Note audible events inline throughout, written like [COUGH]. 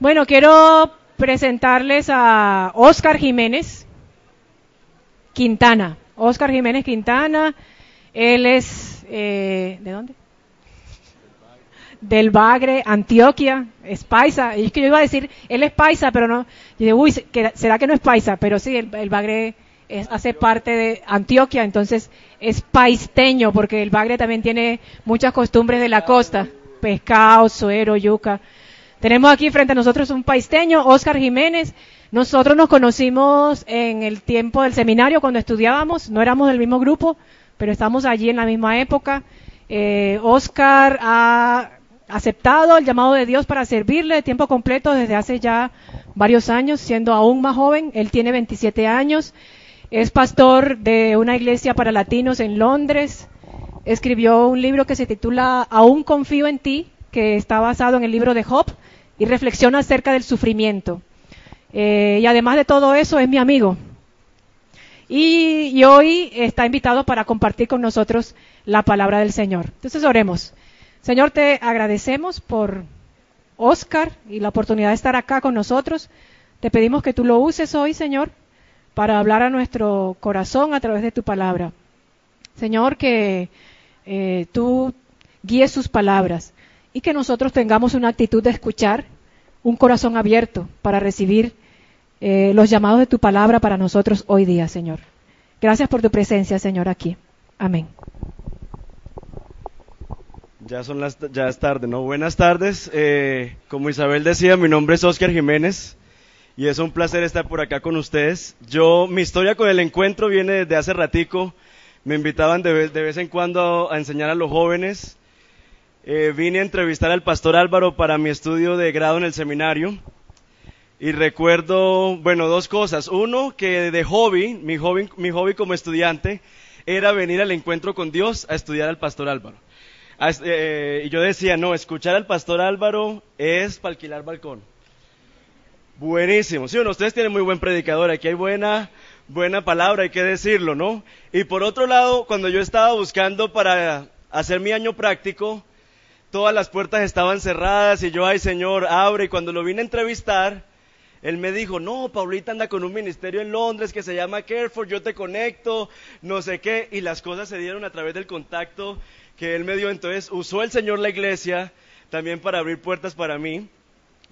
Bueno, quiero presentarles a Oscar Jiménez Quintana. Oscar Jiménez Quintana, él es, eh, ¿de dónde? Del Bagre, Antioquia, es paisa. Y es que yo iba a decir, él es paisa, pero no. Yo digo, uy, ¿será que no es paisa? Pero sí, el, Bagre hace parte de Antioquia, entonces es paisteño, porque el Bagre también tiene muchas costumbres de la costa: pescado, suero, yuca. Tenemos aquí frente a nosotros un paisteño, Oscar Jiménez. Nosotros nos conocimos en el tiempo del seminario cuando estudiábamos, no éramos del mismo grupo, pero estamos allí en la misma época. Eh, Oscar ha aceptado el llamado de Dios para servirle de tiempo completo desde hace ya varios años, siendo aún más joven. Él tiene 27 años, es pastor de una iglesia para latinos en Londres. Escribió un libro que se titula Aún confío en ti, que está basado en el libro de Job y reflexiona acerca del sufrimiento. Eh, y además de todo eso, es mi amigo. Y, hoy está invitado para compartir con nosotros la palabra del Señor. Entonces oremos. Señor, te agradecemos por Oscar y la oportunidad de estar acá con nosotros. Te pedimos que tú lo uses hoy, Señor, para hablar a nuestro corazón a través de tu palabra. Señor, que eh, tú guíes sus palabras y que nosotros tengamos una actitud de escuchar, un corazón abierto para recibir eh, los llamados de tu palabra para nosotros hoy día, Señor. Gracias por tu presencia, Señor, aquí. Amén. Ya son las, ya es tarde, ¿no? Buenas tardes. Eh, como Isabel decía, mi nombre es Oscar Jiménez y es un placer estar por acá con ustedes. Yo, mi historia con el encuentro viene desde hace ratico. Me invitaban de, de vez en cuando a enseñar a los jóvenes eh, vine a entrevistar al pastor Álvaro para mi estudio de grado en el seminario. Y recuerdo, bueno, dos cosas. Uno, que de hobby, mi hobby, mi hobby como estudiante, era venir al encuentro con Dios a estudiar al pastor Álvaro. Eh, y yo decía, no, escuchar al pastor Álvaro es para alquilar balcón. Buenísimo. Sí, bueno, ustedes tienen muy buen predicador, aquí hay buena, buena palabra, hay que decirlo, ¿no? Y por otro lado, cuando yo estaba buscando para hacer mi año práctico, todas las puertas estaban cerradas y yo, ay Señor, abre. Y cuando lo vine a entrevistar, él me dijo, no, Paulita anda con un ministerio en Londres que se llama Careford, yo te conecto, no sé qué. Y las cosas se dieron a través del contacto que él me dio. Entonces usó el Señor la iglesia también para abrir puertas para mí,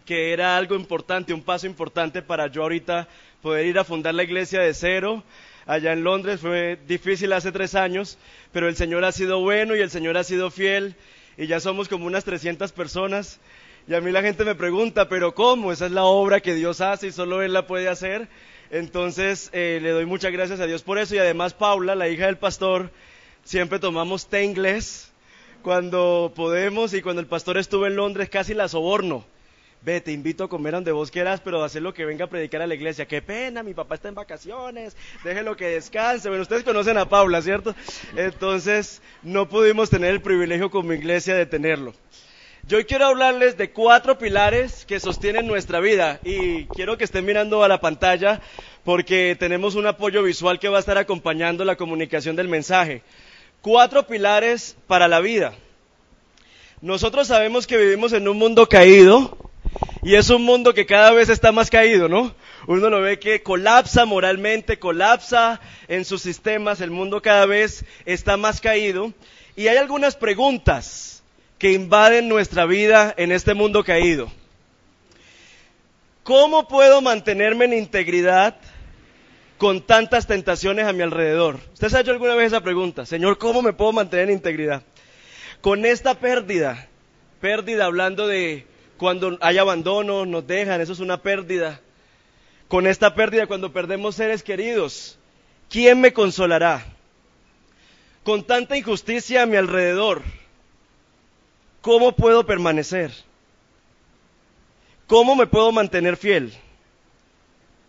que era algo importante, un paso importante para yo ahorita poder ir a fundar la iglesia de cero allá en Londres. Fue difícil hace tres años, pero el Señor ha sido bueno y el Señor ha sido fiel y ya somos como unas 300 personas. Y a mí la gente me pregunta, pero ¿cómo? Esa es la obra que Dios hace y solo Él la puede hacer. Entonces eh, le doy muchas gracias a Dios por eso y además Paula, la hija del pastor, siempre tomamos té inglés cuando podemos y cuando el pastor estuvo en Londres casi la soborno ve, te invito a comer donde vos quieras, pero hacer lo que venga a predicar a la iglesia. Qué pena, mi papá está en vacaciones, déjelo que descanse. Bueno, ustedes conocen a Paula, ¿cierto? Entonces, no pudimos tener el privilegio como iglesia de tenerlo. Yo hoy quiero hablarles de cuatro pilares que sostienen nuestra vida y quiero que estén mirando a la pantalla porque tenemos un apoyo visual que va a estar acompañando la comunicación del mensaje. Cuatro pilares para la vida. Nosotros sabemos que vivimos en un mundo caído, y es un mundo que cada vez está más caído, ¿no? Uno lo ve que colapsa moralmente, colapsa en sus sistemas, el mundo cada vez está más caído. Y hay algunas preguntas que invaden nuestra vida en este mundo caído. ¿Cómo puedo mantenerme en integridad con tantas tentaciones a mi alrededor? ¿Usted se ha hecho alguna vez esa pregunta? Señor, ¿cómo me puedo mantener en integridad? Con esta pérdida, pérdida hablando de cuando hay abandono, nos dejan, eso es una pérdida. Con esta pérdida, cuando perdemos seres queridos, ¿quién me consolará? Con tanta injusticia a mi alrededor, ¿cómo puedo permanecer? ¿Cómo me puedo mantener fiel?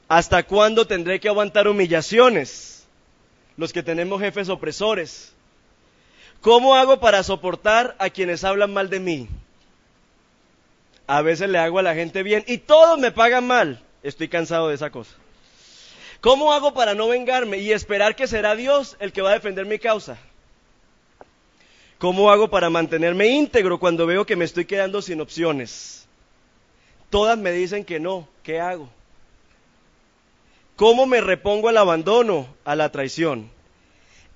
¿Hasta cuándo tendré que aguantar humillaciones? Los que tenemos jefes opresores. ¿Cómo hago para soportar a quienes hablan mal de mí? A veces le hago a la gente bien y todos me pagan mal. Estoy cansado de esa cosa. ¿Cómo hago para no vengarme y esperar que será Dios el que va a defender mi causa? ¿Cómo hago para mantenerme íntegro cuando veo que me estoy quedando sin opciones? Todas me dicen que no. ¿Qué hago? ¿Cómo me repongo al abandono, a la traición?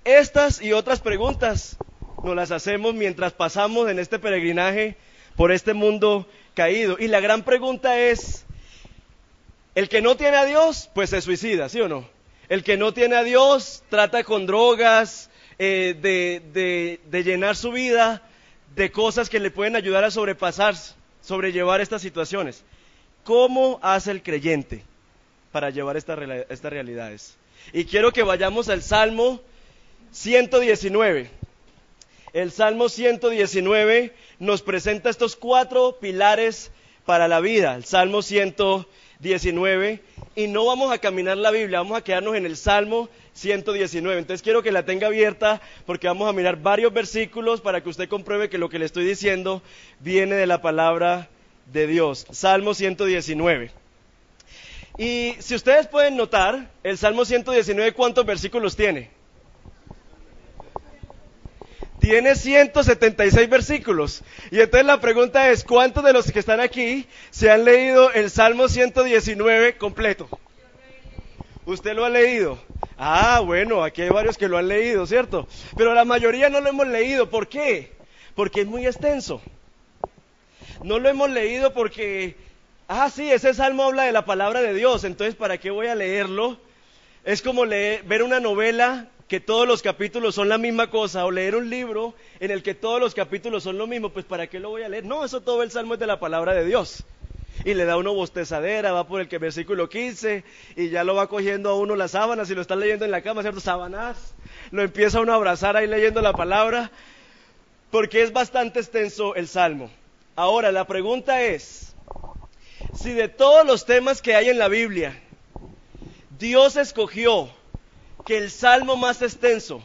Estas y otras preguntas nos las hacemos mientras pasamos en este peregrinaje por este mundo caído. Y la gran pregunta es, el que no tiene a Dios, pues se suicida, ¿sí o no? El que no tiene a Dios trata con drogas, eh, de, de llenar su vida de cosas que le pueden ayudar a sobrepasar, sobrellevar estas situaciones. ¿Cómo hace el creyente para llevar estas realidades? Y quiero que vayamos al Salmo 119. El Salmo 119 nos presenta estos cuatro pilares para la vida. El Salmo 119. Y no vamos a caminar la Biblia, vamos a quedarnos en el Salmo 119. Entonces quiero que la tenga abierta porque vamos a mirar varios versículos para que usted compruebe que lo que le estoy diciendo viene de la palabra de Dios. Salmo 119. Y si ustedes pueden notar, el Salmo 119, ¿cuántos versículos tiene? Tiene 176 versículos. Y entonces la pregunta es, ¿cuántos de los que están aquí se han leído el Salmo 119 completo? ¿Usted lo ha leído? Ah, bueno, aquí hay varios que lo han leído, ¿cierto? Pero la mayoría no lo hemos leído. ¿Por qué? Porque es muy extenso. No lo hemos leído porque, ah, sí, ese salmo habla de la palabra de Dios, entonces ¿para qué voy a leerlo? Es como leer, ver una novela que todos los capítulos son la misma cosa, o leer un libro en el que todos los capítulos son lo mismo, pues ¿para qué lo voy a leer? No, eso todo el salmo es de la palabra de Dios. Y le da uno bostezadera, va por el que versículo 15, y ya lo va cogiendo a uno las sábanas, y lo está leyendo en la cama, ¿cierto? Sábanas, lo empieza uno a abrazar ahí leyendo la palabra, porque es bastante extenso el salmo. Ahora, la pregunta es, si de todos los temas que hay en la Biblia, Dios escogió que el salmo más extenso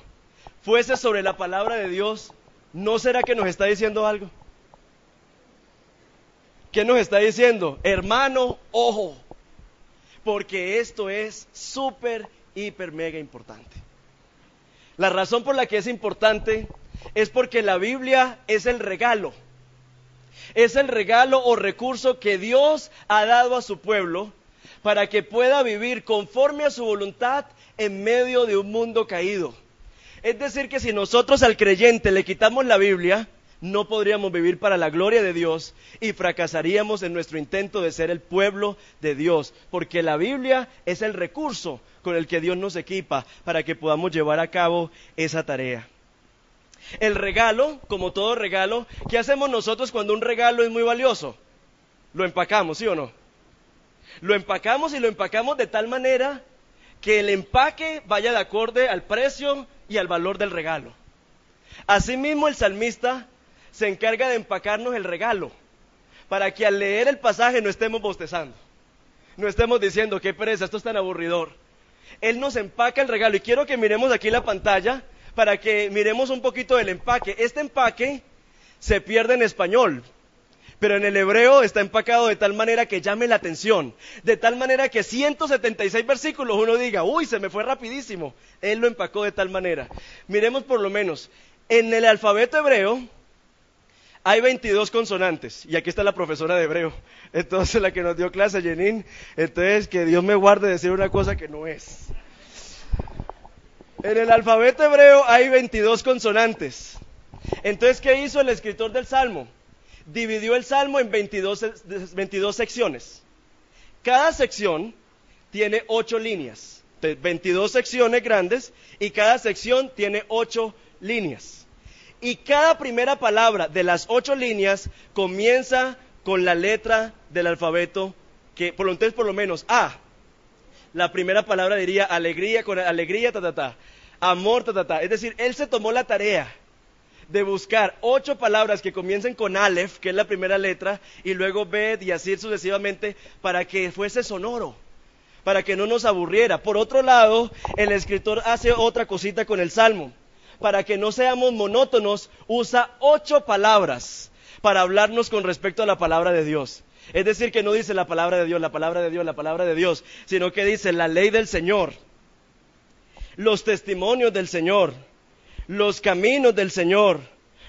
fuese sobre la palabra de Dios, ¿no será que nos está diciendo algo? ¿Qué nos está diciendo? Hermano, ojo, porque esto es súper, hiper, mega importante. La razón por la que es importante es porque la Biblia es el regalo es el regalo o recurso que Dios ha dado a su pueblo para que pueda vivir conforme a su voluntad en medio de un mundo caído. Es decir, que si nosotros al creyente le quitamos la Biblia, no podríamos vivir para la gloria de Dios y fracasaríamos en nuestro intento de ser el pueblo de Dios, porque la Biblia es el recurso con el que Dios nos equipa para que podamos llevar a cabo esa tarea. El regalo, como todo regalo, ¿qué hacemos nosotros cuando un regalo es muy valioso? Lo empacamos, ¿sí o no? Lo empacamos y lo empacamos de tal manera que el empaque vaya de acorde al precio y al valor del regalo. Asimismo, el salmista se encarga de empacarnos el regalo para que al leer el pasaje no estemos bostezando, no estemos diciendo, qué pereza, esto es tan aburridor. Él nos empaca el regalo y quiero que miremos aquí la pantalla para que miremos un poquito del empaque. Este empaque se pierde en español, pero en el hebreo está empacado de tal manera que llame la atención, de tal manera que 176 versículos uno diga, uy, se me fue rapidísimo. Él lo empacó de tal manera. Miremos por lo menos, en el alfabeto hebreo hay 22 consonantes, y aquí está la profesora de hebreo, entonces la que nos dio clase, Jenin, entonces que Dios me guarde de decir una cosa que no es. En el alfabeto hebreo hay 22 consonantes. Entonces, ¿qué hizo el escritor del Salmo? Dividió el Salmo en 22, 22 secciones. Cada sección tiene 8 líneas. 22 secciones grandes y cada sección tiene 8 líneas. Y cada primera palabra de las 8 líneas comienza con la letra del alfabeto que, por lo entonces, por lo menos A. La primera palabra diría alegría con alegría, ta, ta, ta amor, ta, ta, ta. Es decir, él se tomó la tarea de buscar ocho palabras que comiencen con Aleph, que es la primera letra, y luego Bet y así sucesivamente, para que fuese sonoro, para que no nos aburriera. Por otro lado, el escritor hace otra cosita con el Salmo. Para que no seamos monótonos, usa ocho palabras para hablarnos con respecto a la palabra de Dios. Es decir, que no dice la palabra de Dios, la palabra de Dios, la palabra de Dios, sino que dice la ley del Señor los testimonios del Señor, los caminos del Señor,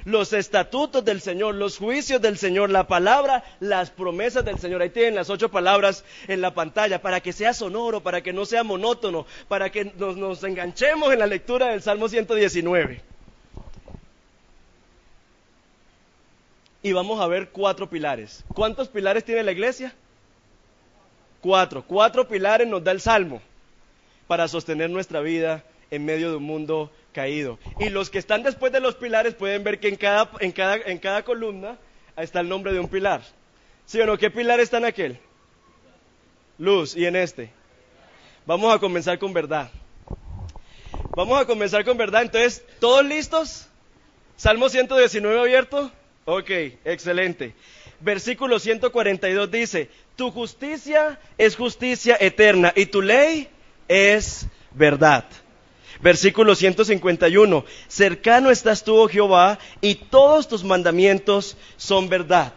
los estatutos del Señor, los juicios del Señor, la palabra, las promesas del Señor. Ahí tienen las ocho palabras en la pantalla para que sea sonoro, para que no sea monótono, para que nos, enganchemos en la lectura del Salmo 119. Y vamos a ver cuatro pilares. ¿Cuántos pilares tiene la iglesia? Cuatro. Cuatro pilares nos da el Salmo para sostener nuestra vida en medio de un mundo caído. Y los que están después de los pilares pueden ver que en cada, en cada, en cada columna está el nombre de un pilar. ¿Sí o no? ¿Qué pilar está en aquel? Luz. ¿Y en este? Vamos a comenzar con verdad. Vamos a comenzar con verdad. Entonces, ¿todos listos? Salmo 119 abierto. Ok, excelente. Versículo 142 dice, tu justicia es justicia eterna y tu ley es verdad. Versículo 151, cercano estás tú, oh Jehová, y todos tus mandamientos son verdad.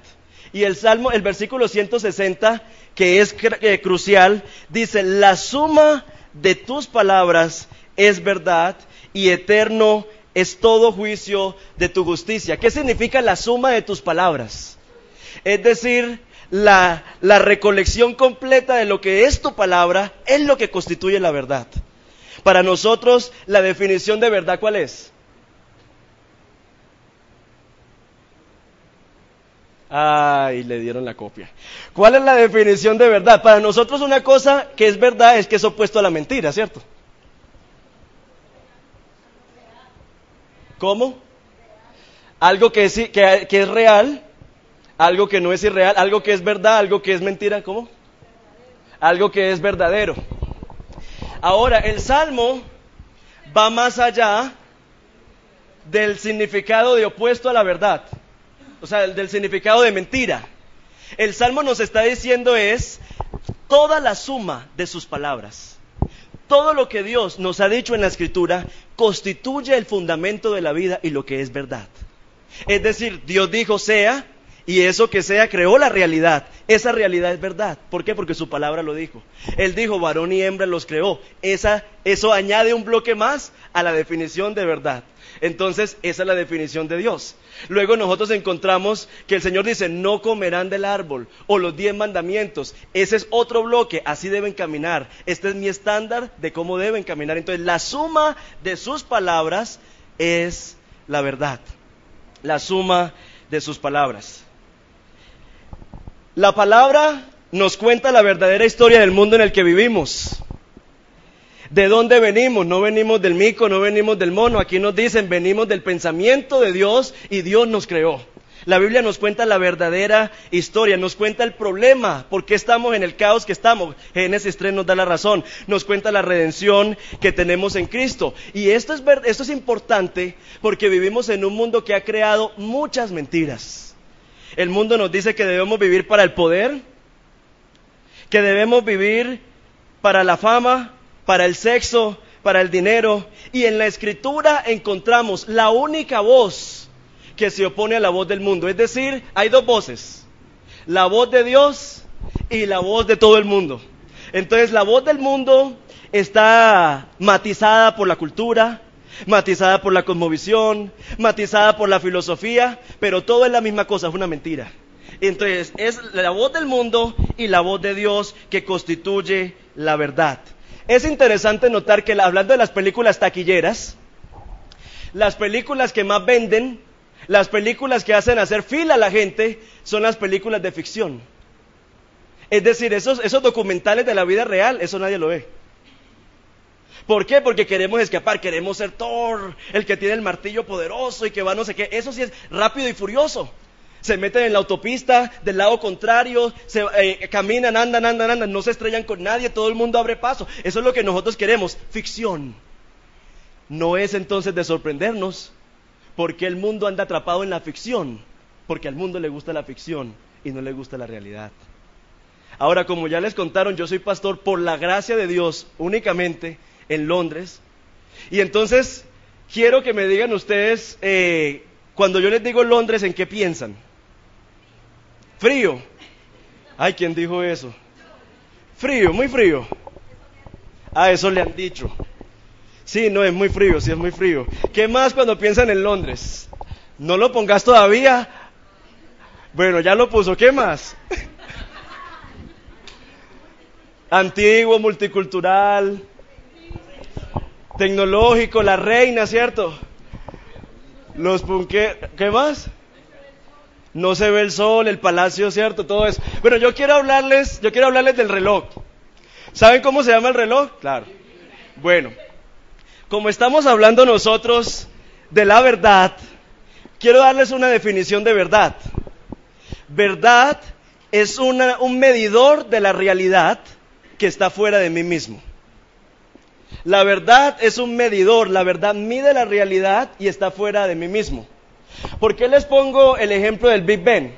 Y el Salmo, el versículo 160, que es eh, crucial, dice, la suma de tus palabras es verdad y eterno es todo juicio de tu justicia. ¿Qué significa la suma de tus palabras? Es decir, la, la recolección completa de lo que es tu palabra es lo que constituye la verdad. Para nosotros, la definición de verdad, ¿cuál es? Ay, le dieron la copia. ¿Cuál es la definición de verdad? Para nosotros una cosa que es verdad es que es opuesto a la mentira, ¿cierto? ¿Cómo? Algo que es, que, que es real, algo que no es irreal, algo que es verdad, algo que es mentira, ¿cómo? Algo que es verdadero. Ahora, el salmo va más allá del significado de opuesto a la verdad, o sea, del significado de mentira. El salmo nos está diciendo es toda la suma de sus palabras. Todo lo que Dios nos ha dicho en la escritura constituye el fundamento de la vida y lo que es verdad. Es decir, Dios dijo sea y eso que sea creó la realidad. Esa realidad es verdad. ¿Por qué? Porque su palabra lo dijo. Él dijo, varón y hembra los creó. Esa, eso añade un bloque más a la definición de verdad. Entonces, esa es la definición de Dios. Luego nosotros encontramos que el Señor dice, no comerán del árbol o los diez mandamientos. Ese es otro bloque, así deben caminar. Este es mi estándar de cómo deben caminar. Entonces, la suma de sus palabras es la verdad. La suma de sus palabras. La palabra nos cuenta la verdadera historia del mundo en el que vivimos. ¿De dónde venimos? No venimos del mico, no venimos del mono. Aquí nos dicen, venimos del pensamiento de Dios y Dios nos creó. La Biblia nos cuenta la verdadera historia, nos cuenta el problema, por qué estamos en el caos que estamos. Génesis 3 nos da la razón, nos cuenta la redención que tenemos en Cristo. Y esto es, esto es importante porque vivimos en un mundo que ha creado muchas mentiras. El mundo nos dice que debemos vivir para el poder, que debemos vivir para la fama, para el sexo, para el dinero. Y en la escritura encontramos la única voz que se opone a la voz del mundo. Es decir, hay dos voces. La voz de Dios y la voz de todo el mundo. Entonces la voz del mundo está matizada por la cultura, matizada por la cosmovisión, matizada por la filosofía, pero todo es la misma cosa, es una mentira. Entonces, es la voz del mundo y la voz de Dios que constituye la verdad. Es interesante notar que hablando de las películas taquilleras, las películas que más venden, las películas que hacen hacer fila a la gente, son las películas de ficción. Es decir, esos, esos documentales de la vida real, eso nadie lo ve. ¿Por qué? Porque queremos escapar, queremos ser Thor, el que tiene el martillo poderoso y que va no sé qué. Eso sí es rápido y furioso. Se meten en la autopista del lado contrario, se, eh, caminan, andan, andan, andan, no se estrellan con nadie, todo el mundo abre paso. Eso es lo que nosotros queremos, ficción. No es entonces de sorprendernos porque el mundo anda atrapado en la ficción, porque al mundo le gusta la ficción y no le gusta la realidad. Ahora, como ya les contaron, yo soy pastor por la gracia de Dios únicamente en Londres. Y entonces quiero que me digan ustedes, eh, cuando yo les digo Londres, ¿en qué piensan? Frío. Ay, ¿quién dijo eso? Frío, muy frío. Ah, eso le han dicho. Sí, no, es muy frío, sí, es muy frío. ¿Qué más cuando piensan en Londres? No lo pongas todavía. Bueno, ya lo puso. ¿Qué más? [LAUGHS] Antiguo, multicultural, tecnológico, la reina, ¿cierto? Los punque... ¿Qué más? No se ve el sol, el palacio, ¿cierto? Todo eso. Bueno, yo quiero hablarles, yo quiero hablarles del reloj. ¿Saben cómo se llama el reloj? Claro. Bueno, como estamos hablando nosotros de la verdad, quiero darles una definición de verdad. Verdad es un medidor de la realidad que está fuera de mí mismo. La verdad es un medidor, la verdad mide la realidad y está fuera de mí mismo. ¿Por qué les pongo el ejemplo del Big Ben?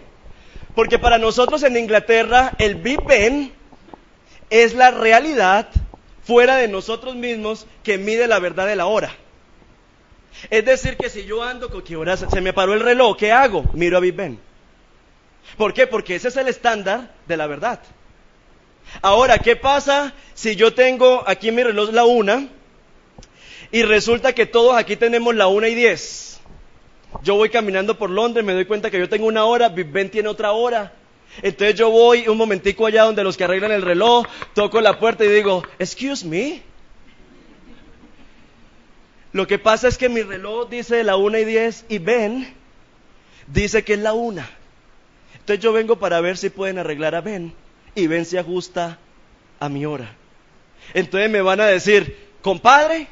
Porque para nosotros en Inglaterra el Big Ben es la realidad fuera de nosotros mismos que mide la verdad de la hora. Es decir, que si yo ando que hora se me paró el reloj, ¿qué hago? Miro a Big Ben. ¿Por qué? Porque ese es el estándar de la verdad. Ahora, ¿qué pasa si yo tengo aquí mi reloj la una y resulta que todos aquí tenemos la una y diez? Yo voy caminando por Londres, me doy cuenta que yo tengo una hora, Ben tiene otra hora. Entonces yo voy un momentico allá donde los que arreglan el reloj, toco la puerta y digo, excuse me. Lo que pasa es que mi reloj dice la una y diez y Ben dice que es la una. Entonces yo vengo para ver si pueden arreglar a Ben y Ben se ajusta a mi hora. Entonces me van a decir, compadre,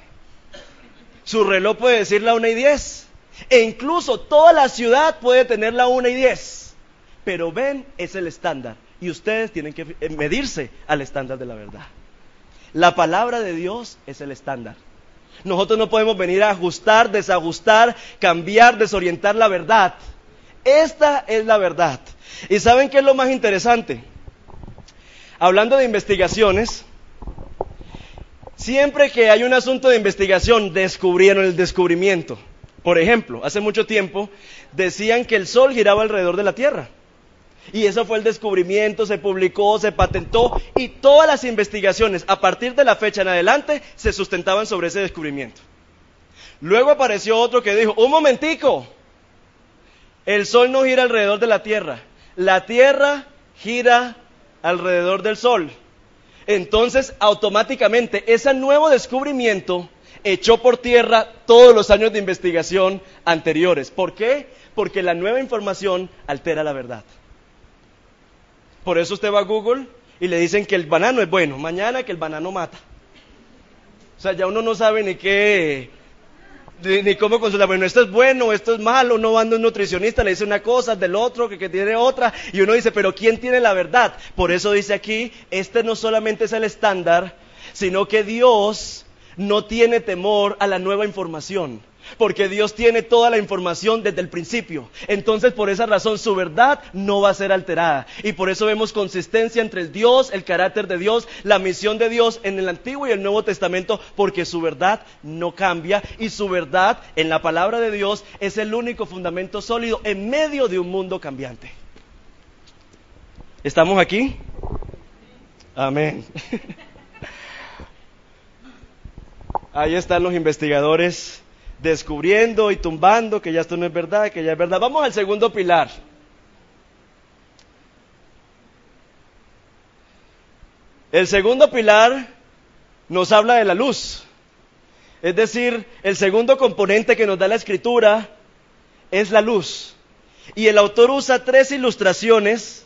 su reloj puede decir la una y diez. E incluso toda la ciudad puede tener la una y diez. Pero Ben es el estándar. Y ustedes tienen que medirse al estándar de la verdad. La palabra de Dios es el estándar. Nosotros no podemos venir a ajustar, desajustar, cambiar, desorientar la verdad. Esta es la verdad. ¿Y saben qué es lo más interesante? Hablando de investigaciones, siempre que hay un asunto de investigación, descubrieron el descubrimiento. Por ejemplo, hace mucho tiempo decían que el Sol giraba alrededor de la Tierra. Y eso fue el descubrimiento, se publicó, se patentó y todas las investigaciones a partir de la fecha en adelante se sustentaban sobre ese descubrimiento. Luego apareció otro que dijo, un momentico, el Sol no gira alrededor de la Tierra, la Tierra gira alrededor del Sol. Entonces, automáticamente, ese nuevo descubrimiento echó por tierra todos los años de investigación anteriores. ¿Por qué? Porque la nueva información altera la verdad. Por eso usted va a Google y le dicen que el banano es bueno, mañana que el banano mata. O sea, ya uno no sabe ni qué, ni, cómo consultar, bueno, esto es bueno, esto es malo, no va un nutricionista, le dice una cosa del otro, que, que tiene otra, y uno dice, pero ¿quién tiene la verdad? Por eso dice aquí, este no solamente es el estándar, sino que Dios no tiene temor a la nueva información. Porque Dios tiene toda la información desde el principio. Entonces, por esa razón, su verdad no va a ser alterada. Y por eso vemos consistencia entre el Dios, el carácter de Dios, la misión de Dios en el Antiguo y el Nuevo Testamento, porque su verdad no cambia. Y su verdad en la palabra de Dios es el único fundamento sólido en medio de un mundo cambiante. ¿Estamos aquí? Amén. [LAUGHS] Ahí están los investigadores descubriendo y tumbando que ya esto no es verdad, que ya es verdad. Vamos al segundo pilar. El segundo pilar nos habla de la luz. Es decir, el segundo componente que nos da la escritura es la luz. Y el autor usa tres ilustraciones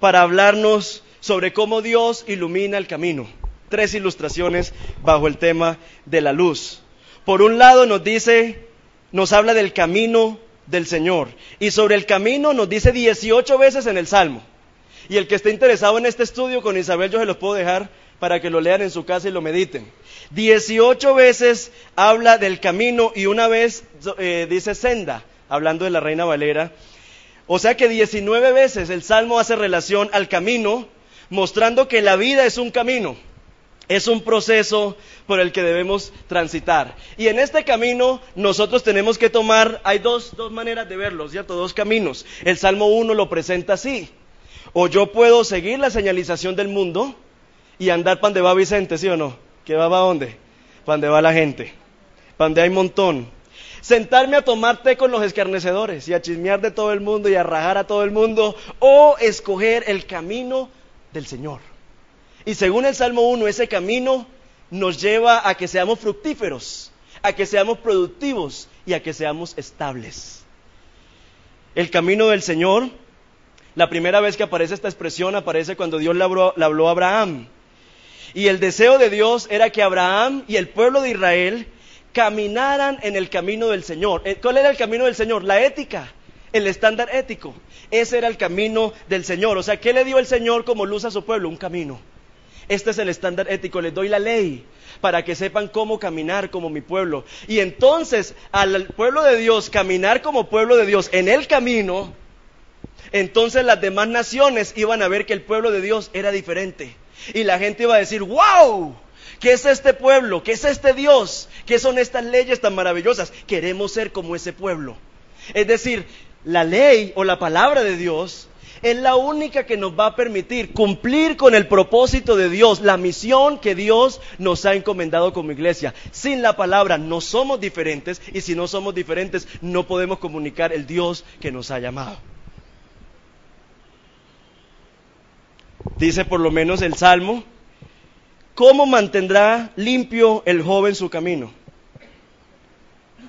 para hablarnos sobre cómo Dios ilumina el camino. Tres ilustraciones bajo el tema de la luz. Por un lado nos dice, nos habla del camino del Señor. Y sobre el camino nos dice 18 veces en el Salmo. Y el que esté interesado en este estudio con Isabel, yo se los puedo dejar para que lo lean en su casa y lo mediten. 18 veces habla del camino y una vez eh, dice senda, hablando de la Reina Valera. O sea que 19 veces el Salmo hace relación al camino, mostrando que la vida es un camino. Es un proceso por el que debemos transitar. Y en este camino nosotros tenemos que tomar, hay dos, dos maneras de verlo, ¿cierto? Dos caminos. El Salmo 1 lo presenta así. O yo puedo seguir la señalización del mundo y andar para donde va Vicente, ¿sí o no? ¿Que va para dónde? Para donde va la gente. Para donde hay montón. sentarme a tomar té con los escarnecedores y a chismear de todo el mundo y a rajar a todo el mundo, o escoger el camino del Señor. Y según el Salmo 1, ese camino nos lleva a que seamos fructíferos, a que seamos productivos y a que seamos estables. El camino del Señor, la primera vez que aparece esta expresión aparece cuando Dios le habló, habló a Abraham. Y el deseo de Dios era que Abraham y el pueblo de Israel caminaran en el camino del Señor. Eh, ¿Cuál era el camino del Señor? La ética, el estándar ético. Ese era el camino del Señor. O sea, ¿qué le dio el Señor como luz a su pueblo? Un camino. Este es el estándar ético. Les doy la ley para que sepan cómo caminar como mi pueblo. Y entonces, al pueblo de Dios caminar como pueblo de Dios en el camino, entonces las demás naciones iban a ver que el pueblo de Dios era diferente. Y la gente iba a decir, wow, ¿qué es este pueblo? ¿Qué es este Dios? ¿Qué son estas leyes tan maravillosas? Queremos ser como ese pueblo. Es decir, la ley o la palabra de Dios es la única que nos va a permitir cumplir con el propósito de Dios, la misión que Dios nos ha encomendado como iglesia. Sin la palabra no somos diferentes y si no somos diferentes no podemos comunicar el Dios que nos ha llamado. Dice por lo menos el Salmo, ¿cómo mantendrá limpio el joven su camino?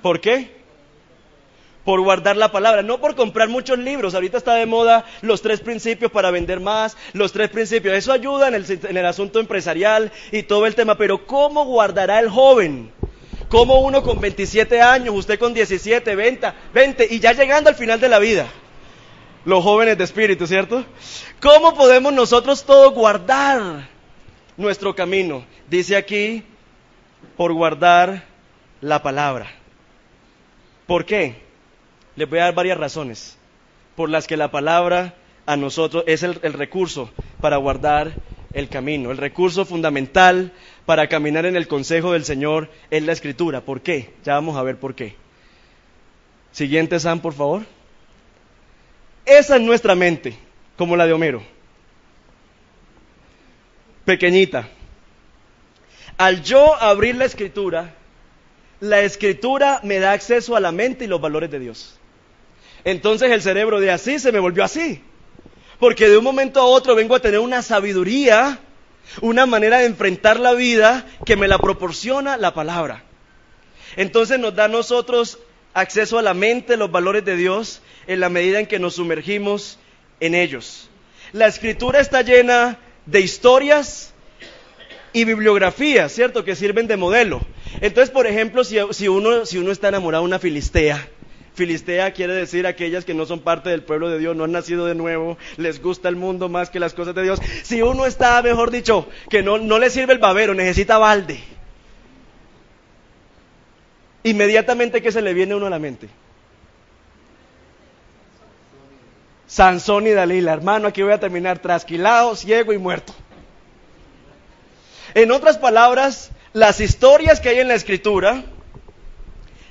¿Por qué? Por guardar la palabra, no por comprar muchos libros. Ahorita está de moda los tres principios para vender más, los tres principios. Eso ayuda en el, asunto empresarial y todo el tema. Pero ¿cómo guardará el joven? ¿Cómo uno con 27 años, usted con 17, 20, 20 y ya llegando al final de la vida? Los jóvenes de espíritu, ¿cierto? ¿Cómo podemos nosotros todos guardar nuestro camino? Dice aquí, por guardar la palabra. ¿Por qué? Les voy a dar varias razones por las que la palabra a nosotros es el, recurso para guardar el camino. El recurso fundamental para caminar en el consejo del Señor es la escritura. ¿Por qué? Ya vamos a ver por qué. Siguiente, Sam, por favor. Esa es nuestra mente como la de Homero. Pequeñita. Al yo abrir la escritura, la escritura me da acceso a la mente y los valores de Dios. Entonces el cerebro de así se me volvió así. Porque de un momento a otro vengo a tener una sabiduría, una manera de enfrentar la vida que me la proporciona la palabra. Entonces nos da nosotros acceso a la mente, los valores de Dios, en la medida en que nos sumergimos en ellos. La escritura está llena de historias y bibliografías, ¿cierto? Que sirven de modelo. Entonces, por ejemplo, si, uno, si uno está enamorado de una filistea, Filistea quiere decir aquellas que no son parte del pueblo de Dios, no han nacido de nuevo, les gusta el mundo más que las cosas de Dios. Si uno está, mejor dicho, que no, no le sirve el babero, necesita balde. Inmediatamente que se le viene uno a la mente. Sansón y Dalila, hermano, aquí voy a terminar trasquilado, ciego y muerto. En otras palabras, las historias que hay en la escritura,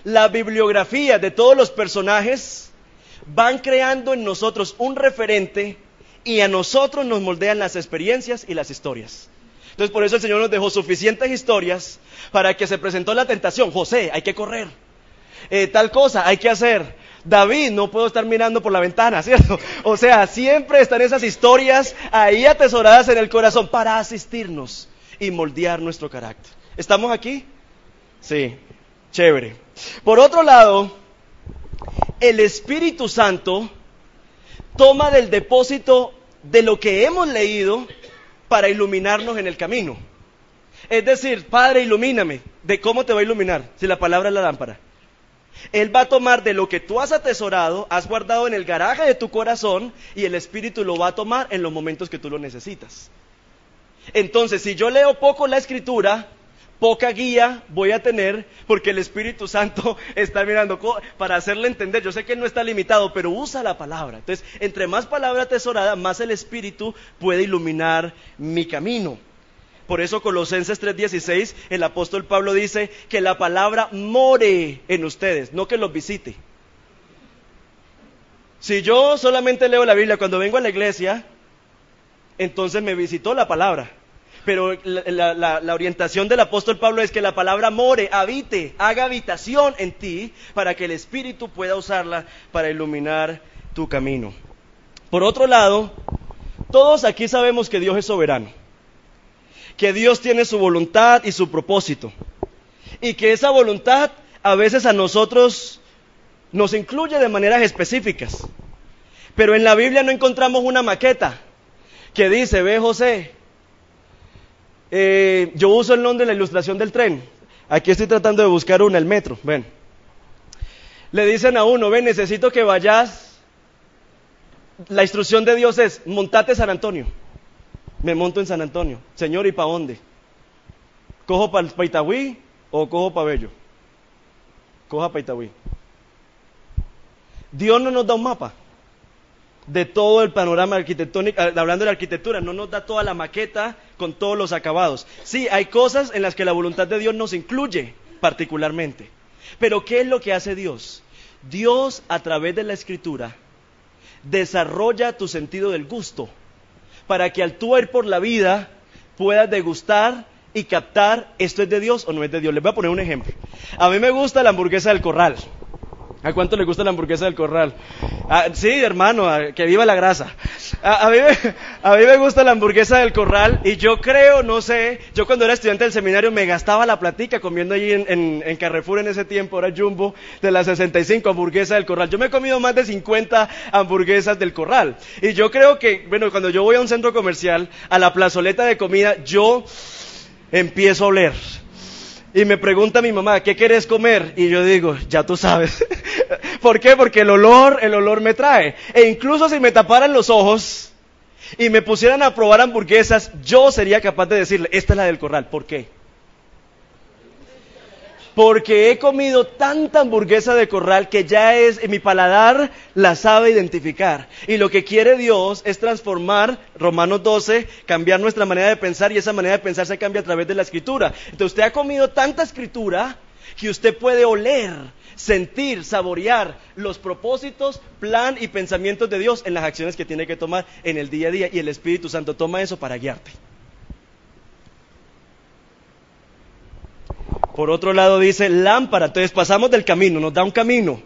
la bibliografía de todos los personajes, van creando en nosotros un referente y a nosotros nos moldean las experiencias y las historias. Entonces por eso el Señor nos dejó suficientes historias para que se presentó la tentación. José, hay que correr. Eh, tal cosa, hay que hacer. David, no puedo estar mirando por la ventana, [LAUGHS] ¿cierto? O sea, siempre están esas historias ahí atesoradas en el corazón para asistirnos y moldear nuestro carácter. ¿Estamos aquí? Sí, chévere. Por otro lado, el Espíritu Santo toma del depósito de lo que hemos leído para iluminarnos en el camino. Es decir, Padre, ilumíname. ¿De cómo te va a iluminar? Si la palabra es la lámpara. Él va a tomar de lo que tú has atesorado, has guardado en el garaje de tu corazón y el Espíritu lo va a tomar en los momentos que tú lo necesitas. Entonces, si yo leo poco la escritura, poca guía voy a tener porque el Espíritu Santo [LAUGHS] está mirando para hacerle entender. Yo sé que no está limitado, pero usa la palabra. Entonces, entre más palabra atesorada, más el Espíritu puede iluminar mi camino. Por eso Colosenses 3:16, el apóstol Pablo dice que la palabra more en ustedes, no que los visite. Si yo solamente leo la Biblia cuando vengo a la iglesia, entonces me visitó la palabra. Pero la, orientación del apóstol Pablo es que la palabra more, habite, haga habitación en ti para que el Espíritu pueda usarla para iluminar tu camino. Por otro lado, todos aquí sabemos que Dios es soberano, que Dios tiene su voluntad y su propósito, y que esa voluntad a veces a nosotros nos incluye de maneras específicas. Pero en la Biblia no encontramos una maqueta que dice, ve José, eh, yo uso el nombre de la ilustración del tren. Aquí estoy tratando de buscar una, el metro. Ven. Le dicen a uno, ven, necesito que vayas. La instrucción de Dios es, montate San Antonio. Me monto en San Antonio. Señor, ¿y para dónde? ¿Cojo para Itagüí o cojo para Bello? Coja para Itagüí. Dios no nos da un mapa de todo el panorama arquitectónico, ah, hablando de la arquitectura, no nos da toda la maqueta con todos los acabados. Sí, hay cosas en las que la voluntad de Dios nos incluye particularmente. Pero ¿qué es lo que hace Dios? Dios a través de la escritura desarrolla tu sentido del gusto para que al tú ir por la vida puedas degustar y captar esto es de Dios o no es de Dios. Les voy a poner un ejemplo. A mí me gusta la hamburguesa del corral. ¿A cuánto le gusta la hamburguesa del corral? Ah, sí, hermano, que viva la grasa. A, mí me, gusta la hamburguesa del corral y yo creo, no sé, yo cuando era estudiante del seminario me gastaba la platica comiendo allí en, en, Carrefour en ese tiempo, era Jumbo, de las 65 hamburguesas del corral. Yo me he comido más de 50 hamburguesas del corral. Y yo creo que, bueno, cuando yo voy a un centro comercial, a la plazoleta de comida, yo empiezo a oler y me pregunta mi mamá, ¿qué quieres comer? Y yo digo, ya tú sabes. [LAUGHS] ¿Por qué? Porque el olor, el olor me trae. E incluso si me taparan los ojos y me pusieran a probar hamburguesas, yo sería capaz de decirle, esta es la del corral. ¿Por qué? Porque he comido tanta hamburguesa de corral que ya es, en mi paladar la sabe identificar. Y lo que quiere Dios es transformar, Romanos 12, cambiar nuestra manera de pensar y esa manera de pensar se cambia a través de la escritura. Entonces usted ha comido tanta escritura que usted puede oler, sentir, saborear los propósitos, plan y pensamientos de Dios en las acciones que tiene que tomar en el día a día y el Espíritu Santo toma eso para guiarte. Por otro lado dice lámpara, entonces pasamos del camino, nos da un camino,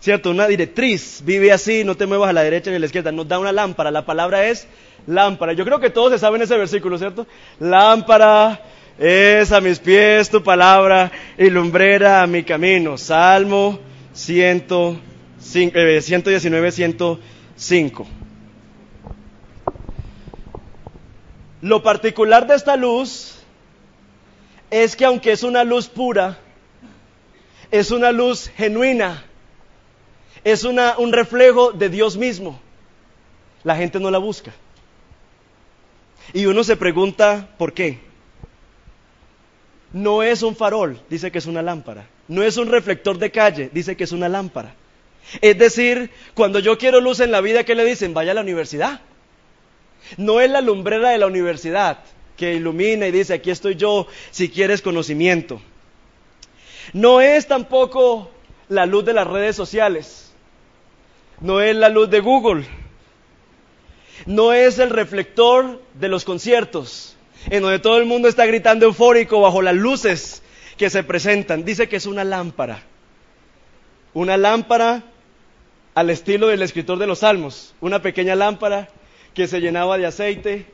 ¿cierto? Una directriz, vive así, no te muevas a la derecha ni a la izquierda, nos da una lámpara, la palabra es lámpara. Yo creo que todos se saben ese versículo, ¿cierto? Lámpara es a mis pies tu palabra y lumbrera a mi camino. Salmo 119, 105. Lo particular de esta luz es que aunque es una luz pura, es una luz genuina, es una, un reflejo de Dios mismo, la gente no la busca. Y uno se pregunta, ¿por qué? No es un farol, dice que es una lámpara. No es un reflector de calle, dice que es una lámpara. Es decir, cuando yo quiero luz en la vida, ¿qué le dicen? Vaya a la universidad. No es la lumbrera de la universidad, que ilumina y dice, aquí estoy yo si quieres conocimiento. No es tampoco la luz de las redes sociales, no es la luz de Google, no es el reflector de los conciertos, en donde todo el mundo está gritando eufórico bajo las luces que se presentan. Dice que es una lámpara, una lámpara al estilo del escritor de los salmos, una pequeña lámpara que se llenaba de aceite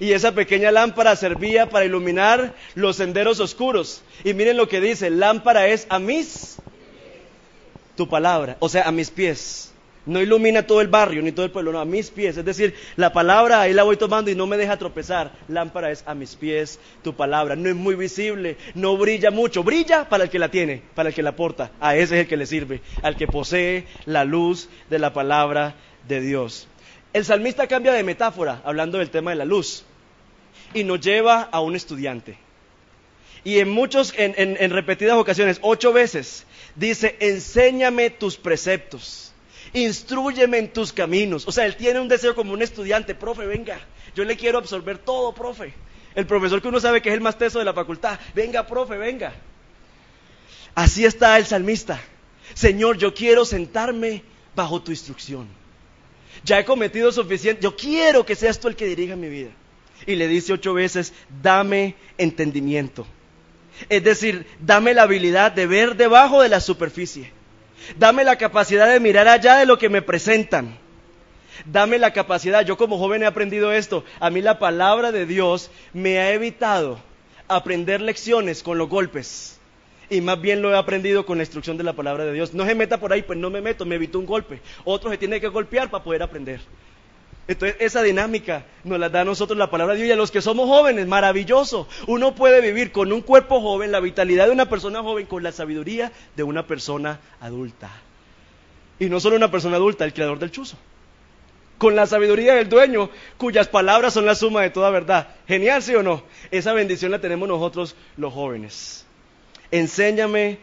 y esa pequeña lámpara servía para iluminar los senderos oscuros. Y miren lo que dice, lámpara es a mis, tu palabra, o sea, a mis pies. No ilumina todo el barrio ni todo el pueblo, no, a mis pies. Es decir, la palabra ahí la voy tomando y no me deja tropezar. Lámpara es a mis pies tu palabra. No es muy visible, no brilla mucho. Brilla para el que la tiene, para el que la porta. A ese es el que le sirve, al que posee la luz de la palabra de Dios. El salmista cambia de metáfora hablando del tema de la luz y nos lleva a un estudiante. Y en muchos, en, repetidas ocasiones, ocho veces, dice, enséñame tus preceptos, instruyeme en tus caminos. O sea, él tiene un deseo como un estudiante, profe, venga, yo le quiero absorber todo, profe. El profesor que uno sabe que es el más teso de la facultad, venga, profe, venga. Así está el salmista. Señor, yo quiero sentarme bajo tu instrucción ya he cometido suficiente, yo quiero que seas tú el que dirija mi vida. y le dice ocho veces, dame entendimiento. Es decir, dame la habilidad de ver debajo de la superficie. Dame la capacidad de mirar allá de lo que me presentan. Dame la capacidad, yo como joven he aprendido esto, a mí la palabra de Dios me ha evitado aprender lecciones con los golpes. Y más bien lo he aprendido con la instrucción de la palabra de Dios. No se meta por ahí, pues no me meto, me evito un golpe. Otro se tiene que golpear para poder aprender. Entonces, esa dinámica nos la da a nosotros la palabra de Dios y a los que somos jóvenes, maravilloso. Uno puede vivir con un cuerpo joven, la vitalidad de una persona joven, con la sabiduría de una persona adulta. Y no solo una persona adulta, el creador del chuzo. Con la sabiduría del dueño, cuyas palabras son la suma de toda verdad. Genial, sí o no. Esa bendición la tenemos nosotros los jóvenes. Enséñame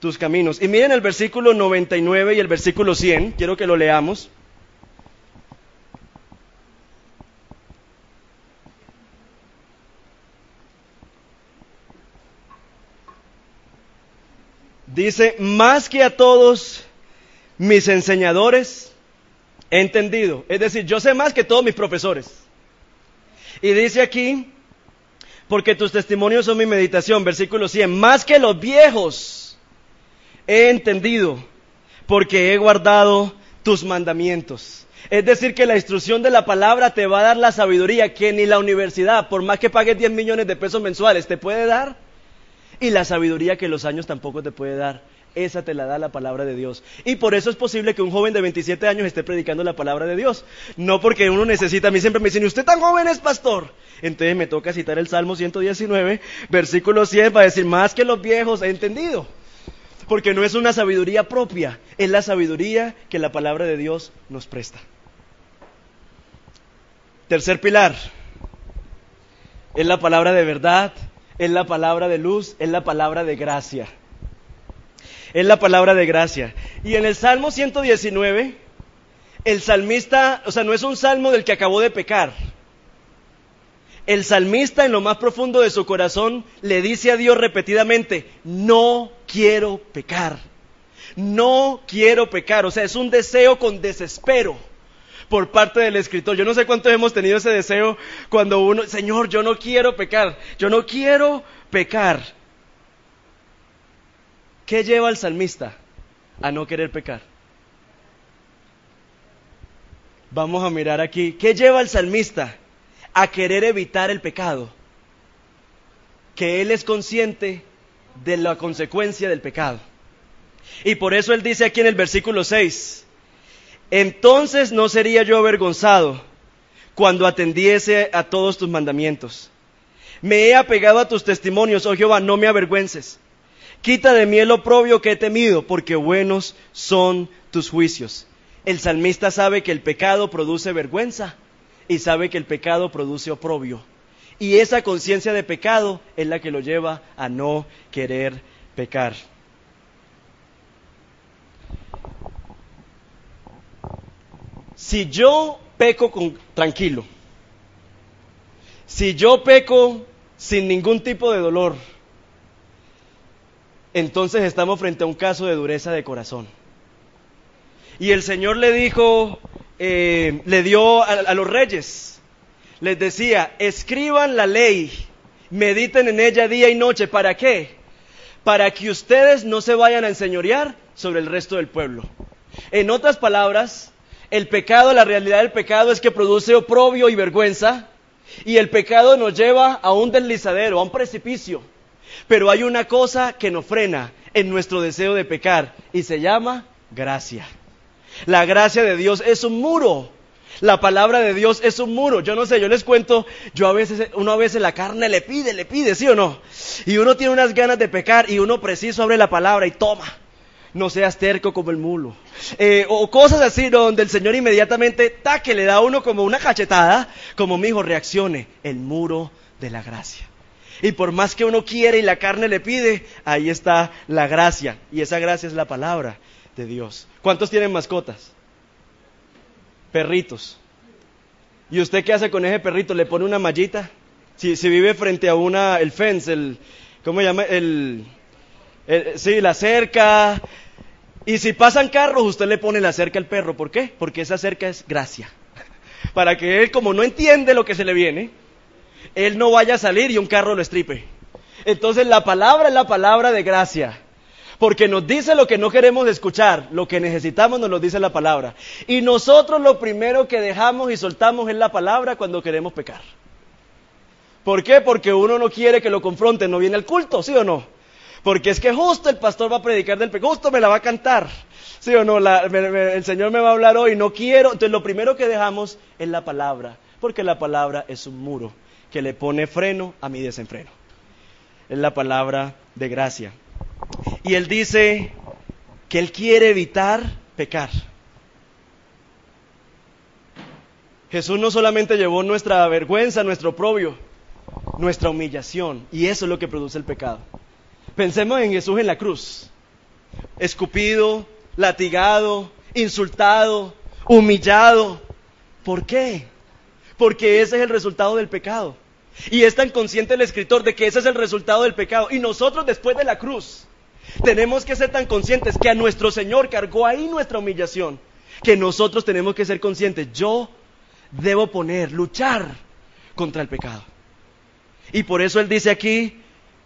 tus caminos. Y miren el versículo 99 y el versículo 100, quiero que lo leamos. Dice, más que a todos mis enseñadores he entendido. Es decir, yo sé más que todos mis profesores. Y dice aquí, porque tus testimonios son mi meditación, versículo 100, más que los viejos he entendido, porque he guardado tus mandamientos. Es decir, que la instrucción de la palabra te va a dar la sabiduría que ni la universidad, por más que pagues 10 millones de pesos mensuales, te puede dar y la sabiduría que los años tampoco te puede dar. Esa te la da la palabra de Dios. Y por eso es posible que un joven de 27 años esté predicando la palabra de Dios. No porque uno necesita, a mí siempre me dicen, ¿y usted tan joven es pastor? Entonces me toca citar el Salmo 119, versículo 100, para decir, más que los viejos he entendido. Porque no es una sabiduría propia, es la sabiduría que la palabra de Dios nos presta. Tercer pilar, es la palabra de verdad, es la palabra de luz, es la palabra de gracia. Es la palabra de gracia. Y en el Salmo 119, el salmista, o sea, no es un salmo del que acabó de pecar. El salmista en lo más profundo de su corazón le dice a Dios repetidamente, no quiero pecar. No quiero pecar. O sea, es un deseo con desespero por parte del escritor. Yo no sé cuántos hemos tenido ese deseo cuando uno, Señor, yo no quiero pecar, yo no quiero pecar. ¿Qué lleva al salmista a no querer pecar? Vamos a mirar aquí. ¿Qué lleva al salmista a querer evitar el pecado? Que él es consciente de la consecuencia del pecado. Y por eso él dice aquí en el versículo 6, entonces no sería yo avergonzado cuando atendiese a todos tus mandamientos. Me he apegado a tus testimonios, oh Jehová, no me avergüences. Quita de mí el oprobio que he temido, porque buenos son tus juicios. El salmista sabe que el pecado produce vergüenza y sabe que el pecado produce oprobio. Y esa conciencia de pecado es la que lo lleva a no querer pecar. Si yo peco con, tranquilo, si yo peco sin ningún tipo de dolor, entonces estamos frente a un caso de dureza de corazón. Y el Señor le dijo, eh, le dio a, a los reyes, les decía, escriban la ley, mediten en ella día y noche. ¿Para qué? Para que ustedes no se vayan a enseñorear sobre el resto del pueblo. En otras palabras, el pecado, la realidad del pecado es que produce oprobio y vergüenza. Y el pecado nos lleva a un deslizadero, a un precipicio. Pero hay una cosa que nos frena en nuestro deseo de pecar y se llama gracia. La gracia de Dios es un muro. La palabra de Dios es un muro. Yo no sé, yo les cuento, yo a veces, uno a veces la carne le pide, le pide, ¿sí o no? Y uno tiene unas ganas de pecar y uno preciso abre la palabra y toma no seas terco como el mulo. Eh, o cosas así donde el Señor inmediatamente taque, le da a uno como una cachetada, como mi hijo reaccione, el muro de la gracia. Y por más que uno quiere y la carne le pide, ahí está la gracia. Y esa gracia es la palabra de Dios. ¿Cuántos tienen mascotas? Perritos. ¿Y usted qué hace con ese perrito? ¿Le pone una mallita? Si, vive frente a una, el fence, el, ¿cómo se llama? El, el, sí, la cerca, y si pasan carros, usted le pone la cerca al perro. ¿Por qué? Porque esa cerca es gracia. [LAUGHS] Para que él, como no entiende lo que se le viene, él no vaya a salir y un carro lo estripe. Entonces la palabra es la palabra de gracia. Porque nos dice lo que no queremos escuchar, lo que necesitamos nos lo dice la palabra. Y nosotros lo primero que dejamos y soltamos es la palabra cuando queremos pecar. ¿Por qué? Porque uno no quiere que lo confronten, no viene al culto, ¿sí o no? Porque es que justo el pastor va a predicar del pecado, justo me la va a cantar. ¿Sí o no? el Señor me va a hablar hoy, no quiero. Entonces lo primero que dejamos es la palabra, porque la palabra es un muro que le pone freno a mi desenfreno. Es la palabra de gracia. Y él dice que él quiere evitar pecar. Jesús no solamente llevó nuestra vergüenza, nuestro oprobio, nuestra humillación, y eso es lo que produce el pecado. Pensemos en Jesús en la cruz, escupido, latigado, insultado, humillado. ¿Por qué? Porque ese es el resultado del pecado. Y es tan consciente el escritor de que ese es el resultado del pecado. Y nosotros después de la cruz tenemos que ser tan conscientes que a nuestro Señor cargó ahí nuestra humillación, que nosotros tenemos que ser conscientes. Yo debo poner, luchar contra el pecado. Y por eso Él dice aquí,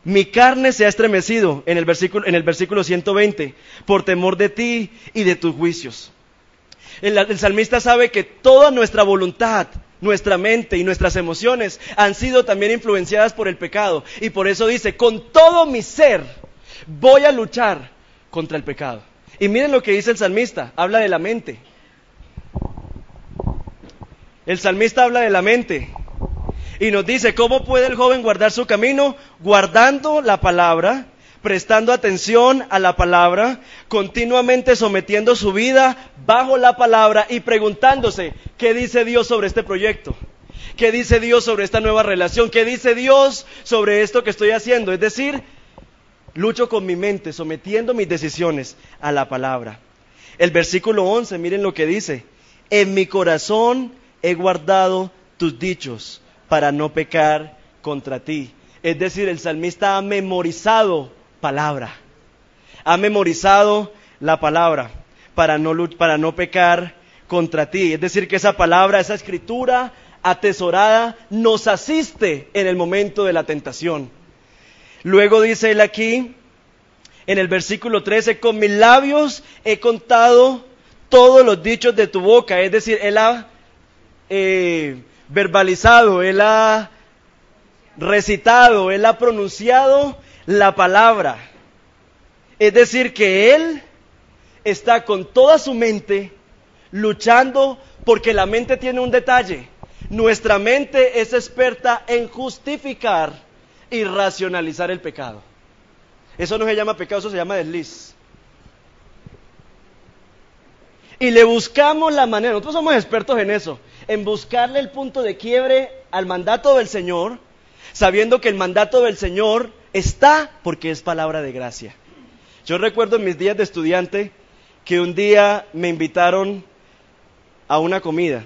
mi carne se ha estremecido en el versículo, en el versículo 120, por temor de ti y de tus juicios. el salmista sabe que toda nuestra voluntad, nuestra mente y nuestras emociones han sido también influenciadas por el pecado. Y por eso dice, con todo mi ser voy a luchar contra el pecado. Y miren lo que dice el salmista, habla de la mente. El salmista habla de la mente y nos dice, ¿cómo puede el joven guardar su camino? Guardando la palabra, prestando atención a la palabra, continuamente sometiendo su vida bajo la palabra y preguntándose, ¿qué dice Dios sobre este proyecto? ¿Qué dice Dios sobre esta nueva relación? ¿Qué dice Dios sobre esto que estoy haciendo? Es decir, lucho con mi mente, sometiendo mis decisiones a la palabra. El versículo 11, miren lo que dice, en mi corazón he guardado tus dichos para no pecar contra ti. Es decir, el salmista ha memorizado palabra. Ha memorizado la palabra para no, para no pecar contra ti. Es decir, que esa palabra, esa escritura atesorada nos asiste en el momento de la tentación. Luego dice él aquí, en el versículo 13, con mis labios he contado todos los dichos de tu boca. Es decir, él ha eh, verbalizado, él ha recitado, él ha pronunciado la palabra. Es decir, que Él está con toda su mente luchando porque la mente tiene un detalle. Nuestra mente es experta en justificar y racionalizar el pecado. Eso no se llama pecado, eso se llama desliz. Y le buscamos la manera, nosotros somos expertos en eso, en buscarle el punto de quiebre al mandato del Señor, sabiendo que el mandato del Señor Está porque es palabra de gracia. Yo recuerdo en mis días de estudiante que un día me invitaron a una comida.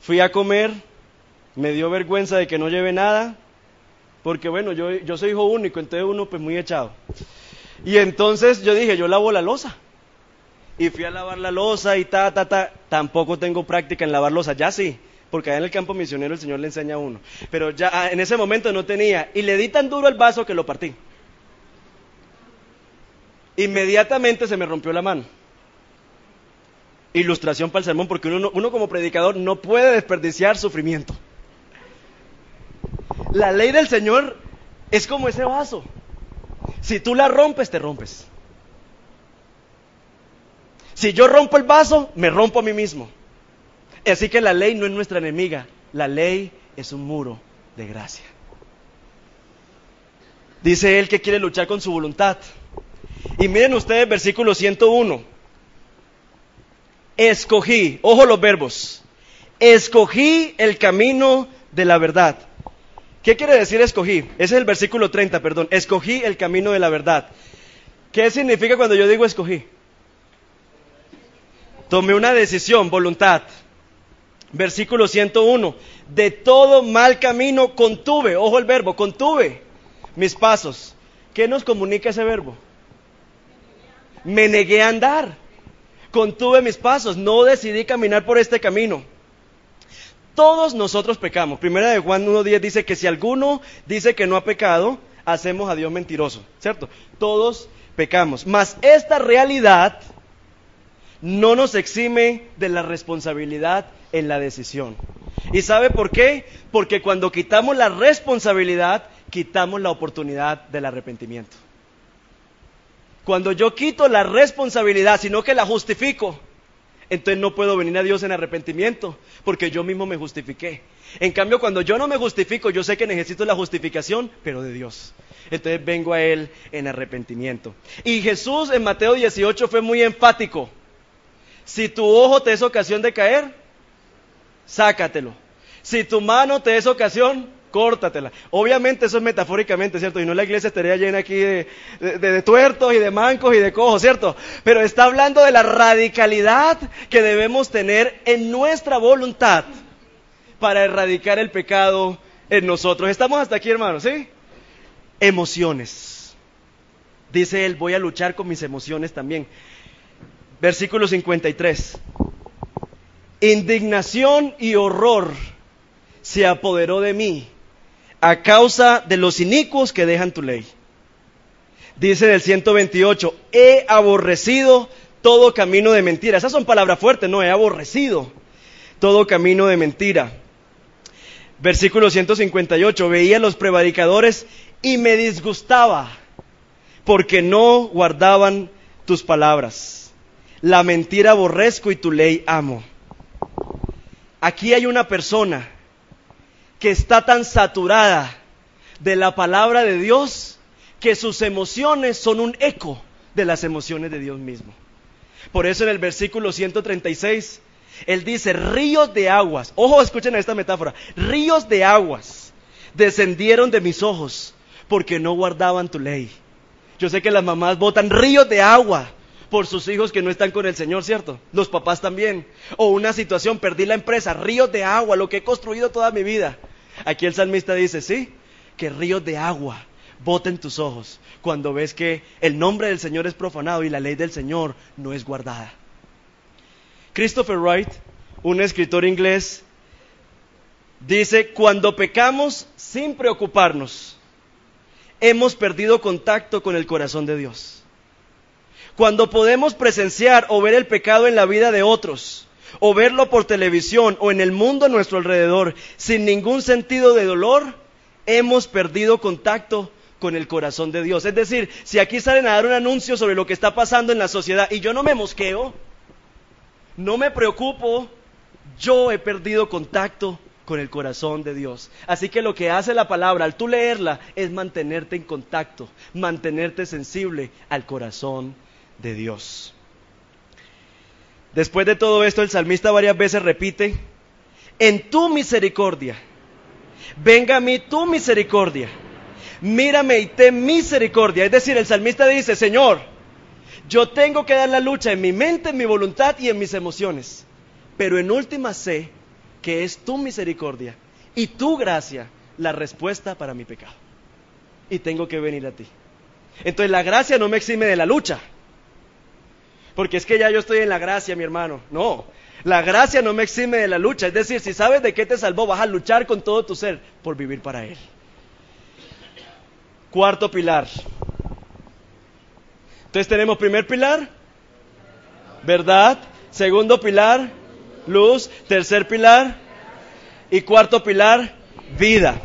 Fui a comer, me dio vergüenza de que no lleve nada, porque bueno, yo, yo soy hijo único, entonces uno pues muy echado. Y entonces yo dije, yo lavo la losa. Y fui a lavar la losa y ta, ta, ta. Tampoco tengo práctica en lavar losa, ya sí porque allá en el campo misionero el Señor le enseña a uno. Pero ya en ese momento no tenía. Y le di tan duro el vaso que lo partí. Inmediatamente se me rompió la mano. Ilustración para el sermón, porque uno, uno como predicador no puede desperdiciar sufrimiento. La ley del Señor es como ese vaso. Si tú la rompes, te rompes. Si yo rompo el vaso, me rompo a mí mismo. Así que la ley no es nuestra enemiga, la ley es un muro de gracia. Dice él que quiere luchar con su voluntad. Y miren ustedes versículo 101. Escogí, ojo los verbos, escogí el camino de la verdad. ¿Qué quiere decir escogí? Ese es el versículo 30, perdón. Escogí el camino de la verdad. ¿Qué significa cuando yo digo escogí? Tomé una decisión, voluntad. Versículo 101. De todo mal camino contuve, ojo el verbo, contuve mis pasos. ¿Qué nos comunica ese verbo? Me negué a andar. Contuve mis pasos, no decidí caminar por este camino. Todos nosotros pecamos. Primera de Juan 1.10 dice que si alguno dice que no ha pecado, hacemos a Dios mentiroso, ¿cierto? Todos pecamos. Mas esta realidad no nos exime de la responsabilidad en la decisión. ¿Y sabe por qué? Porque cuando quitamos la responsabilidad, quitamos la oportunidad del arrepentimiento. Cuando yo quito la responsabilidad, sino que la justifico, entonces no puedo venir a Dios en arrepentimiento, porque yo mismo me justifiqué. En cambio, cuando yo no me justifico, yo sé que necesito la justificación, pero de Dios. Entonces vengo a Él en arrepentimiento. Y Jesús en Mateo 18 fue muy enfático. Si tu ojo te es ocasión de caer, sácatelo. Si tu mano te es ocasión, córtatela. Obviamente eso es metafóricamente, ¿cierto? Y no la iglesia estaría llena aquí de, de, tuertos y de mancos y de cojos, ¿cierto? Pero está hablando de la radicalidad que debemos tener en nuestra voluntad para erradicar el pecado en nosotros. Estamos hasta aquí, hermanos, ¿sí? Emociones. Dice él, voy a luchar con mis emociones también. Versículo 53. Indignación y horror se apoderó de mí a causa de los inicuos que dejan tu ley. Dice en el 128, he aborrecido todo camino de mentira. Esas son palabras fuertes, no, he aborrecido todo camino de mentira. Versículo 158, veía a los prevaricadores y me disgustaba porque no guardaban tus palabras. La mentira aborrezco y tu ley amo. Aquí hay una persona que está tan saturada de la palabra de Dios que sus emociones son un eco de las emociones de Dios mismo. Por eso en el versículo 136, Él dice, ríos de aguas, ojo, escuchen esta metáfora, ríos de aguas descendieron de mis ojos porque no guardaban tu ley. Yo sé que las mamás botan ríos de agua por sus hijos que no están con el Señor, ¿cierto? Los papás también. O una situación, perdí la empresa, ríos de agua, lo que he construido toda mi vida. Aquí el salmista dice, sí, que ríos de agua boten tus ojos cuando ves que el nombre del Señor es profanado y la ley del Señor no es guardada. Christopher Wright, un escritor inglés, dice, cuando pecamos sin preocuparnos, hemos perdido contacto con el corazón de Dios. Cuando podemos presenciar o ver el pecado en la vida de otros, o verlo por televisión o en el mundo a nuestro alrededor sin ningún sentido de dolor, hemos perdido contacto con el corazón de Dios. Es decir, si aquí salen a dar un anuncio sobre lo que está pasando en la sociedad y yo no me mosqueo, no me preocupo, yo he perdido contacto con el corazón de Dios. Así que lo que hace la palabra al tú leerla es mantenerte en contacto, mantenerte sensible al corazón de Dios. Después de todo esto, el salmista varias veces repite, en tu misericordia, venga a mí tu misericordia, mírame y ten misericordia. Es decir, el salmista dice, Señor, yo tengo que dar la lucha en mi mente, en mi voluntad y en mis emociones, pero en última sé que es tu misericordia y tu gracia la respuesta para mi pecado. Y tengo que venir a ti. Entonces la gracia no me exime de la lucha porque es que ya yo estoy en la gracia, mi hermano. No, la gracia no me exime de la lucha. Es decir, si sabes de qué te salvó, vas a luchar con todo tu ser por vivir para Él. Cuarto pilar. Entonces tenemos primer pilar, verdad. Segundo pilar, luz. Tercer pilar y cuarto pilar, vida.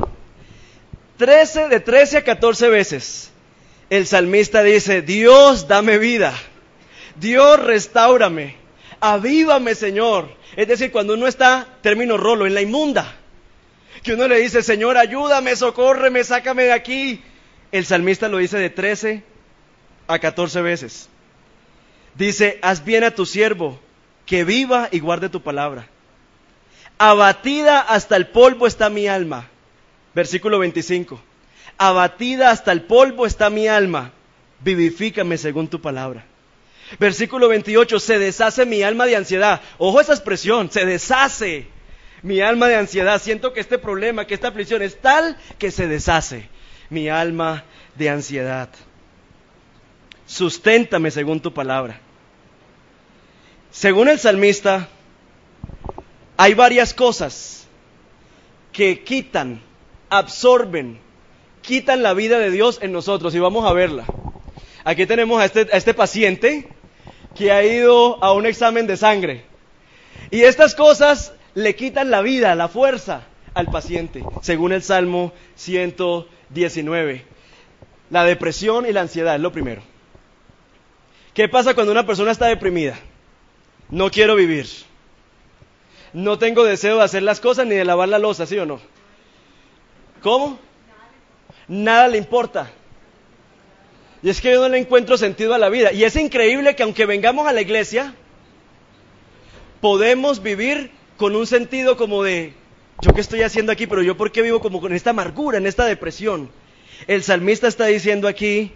Trece, de 13 a 14 veces el salmista dice, Dios dame vida. Dios restaurame, avívame Señor. Es decir, cuando uno está, término rolo, en la inmunda, que uno le dice, Señor, ayúdame, socórreme, sácame de aquí. El salmista lo dice de 13 a 14 veces. Dice, haz bien a tu siervo, que viva y guarde tu palabra. Abatida hasta el polvo está mi alma. Versículo 25. Abatida hasta el polvo está mi alma. Vivifícame según tu palabra. Versículo 28, se deshace mi alma de ansiedad. Ojo esa expresión, se deshace mi alma de ansiedad. Siento que este problema, que esta aflicción es tal que se deshace mi alma de ansiedad. Susténtame según tu palabra. Según el salmista, hay varias cosas que quitan, absorben, quitan la vida de Dios en nosotros y vamos a verla. Aquí tenemos a este, a este paciente que ha ido a un examen de sangre y estas cosas le quitan la vida, la fuerza al paciente, según el Salmo 119. La depresión y la ansiedad es lo primero. ¿Qué pasa cuando una persona está deprimida? No quiero vivir. No tengo deseo de hacer las cosas ni de lavar la losa, ¿sí o no? ¿Cómo? Nada le importa. Y es que yo no le encuentro sentido a la vida. Y es increíble que aunque vengamos a la iglesia, podemos vivir con un sentido como de, yo qué estoy haciendo aquí, pero yo por qué vivo como con esta amargura, en esta depresión. El salmista está diciendo aquí,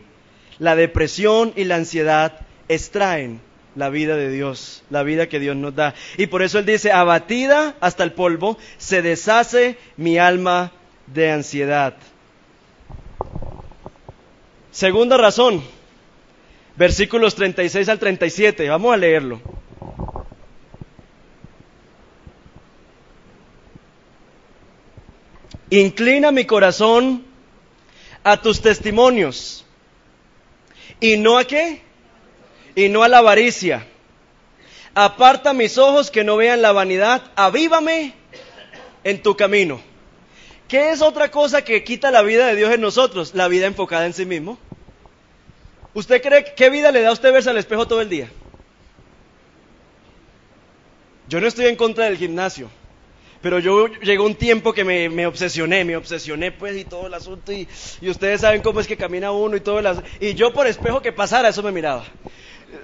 la depresión y la ansiedad extraen la vida de Dios, la vida que Dios nos da. Y por eso él dice, abatida hasta el polvo, se deshace mi alma de ansiedad. Segunda razón, versículos 36 al 37, vamos a leerlo. Inclina mi corazón a tus testimonios. ¿Y no a qué? Y no a la avaricia. Aparta mis ojos que no vean la vanidad. Avívame en tu camino. ¿Qué es otra cosa que quita la vida de Dios en nosotros? La vida enfocada en sí mismo. ¿Usted cree qué vida le da a usted verse al espejo todo el día? Yo no estoy en contra del gimnasio. Pero yo llegó un tiempo que me, obsesioné, me obsesioné pues y todo el asunto y, ustedes saben cómo es que camina uno y todo el asunto. Y yo por espejo que pasara, eso me miraba.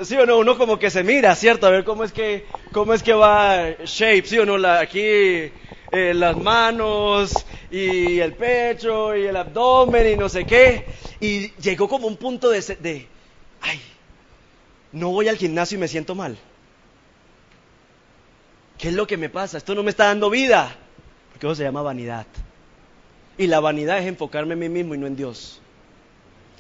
Sí o no, uno como que se mira, ¿cierto? A ver cómo es que, cómo es que va shape, ¿sí o no? La, aquí eh, las manos y el pecho y el abdomen y no sé qué. Y llegó como un punto de, de ay, no voy al gimnasio y me siento mal. ¿Qué es lo que me pasa? Esto no me está dando vida. Porque eso se llama vanidad. Y la vanidad es enfocarme en mí mismo y no en Dios.